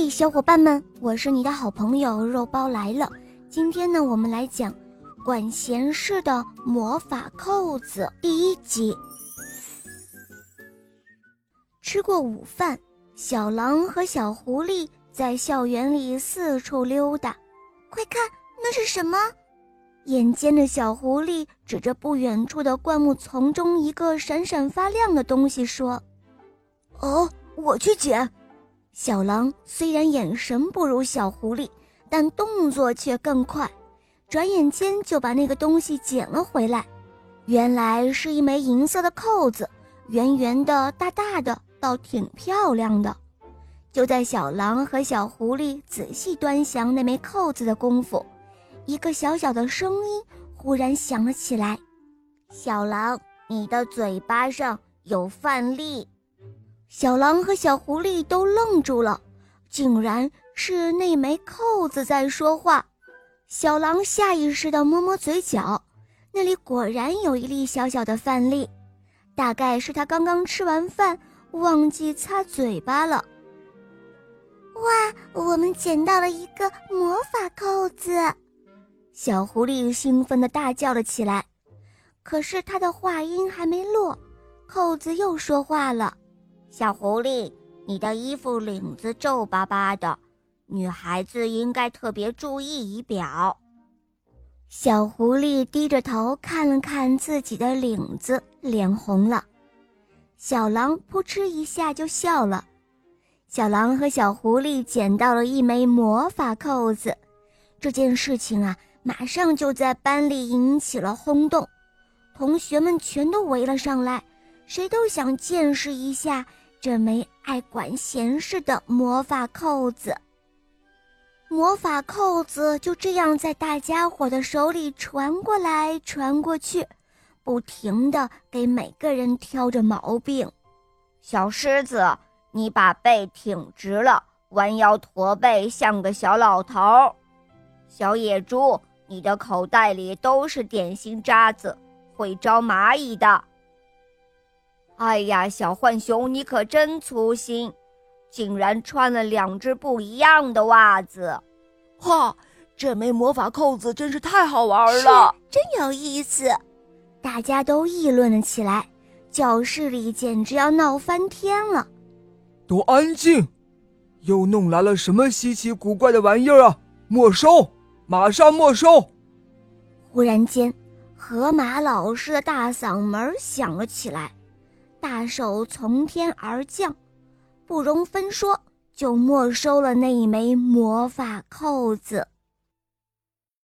嘿，小伙伴们，我是你的好朋友肉包来了。今天呢，我们来讲管闲事的魔法扣子第一集。吃过午饭，小狼和小狐狸在校园里四处溜达。快看，那是什么？眼尖的小狐狸指着不远处的灌木丛中一个闪闪发亮的东西说：“哦，我去捡。”小狼虽然眼神不如小狐狸，但动作却更快，转眼间就把那个东西捡了回来。原来是一枚银色的扣子，圆圆的、大大的，倒挺漂亮的。就在小狼和小狐狸仔细端详那枚扣子的功夫，一个小小的声音忽然响了起来：“小狼，你的嘴巴上有饭粒。”小狼和小狐狸都愣住了，竟然是那枚扣子在说话。小狼下意识地摸摸嘴角，那里果然有一粒小小的饭粒，大概是他刚刚吃完饭忘记擦嘴巴了。哇，我们捡到了一个魔法扣子！小狐狸兴奋地大叫了起来。可是他的话音还没落，扣子又说话了。小狐狸，你的衣服领子皱巴巴的，女孩子应该特别注意仪表。小狐狸低着头看了看自己的领子，脸红了。小狼扑哧一下就笑了。小狼和小狐狸捡到了一枚魔法扣子，这件事情啊，马上就在班里引起了轰动，同学们全都围了上来，谁都想见识一下。这枚爱管闲事的魔法扣子，魔法扣子就这样在大家伙的手里传过来传过去，不停的给每个人挑着毛病。小狮子，你把背挺直了，弯腰驼背，像个小老头。小野猪，你的口袋里都是点心渣子，会招蚂蚁的。哎呀，小浣熊，你可真粗心，竟然穿了两只不一样的袜子！哈，这枚魔法扣子真是太好玩了，真有意思！大家都议论了起来，教室里简直要闹翻天了。都安静！又弄来了什么稀奇古怪的玩意儿啊？没收！马上没收！忽然间，河马老师的大嗓门响了起来。大手从天而降，不容分说，就没收了那一枚魔法扣子。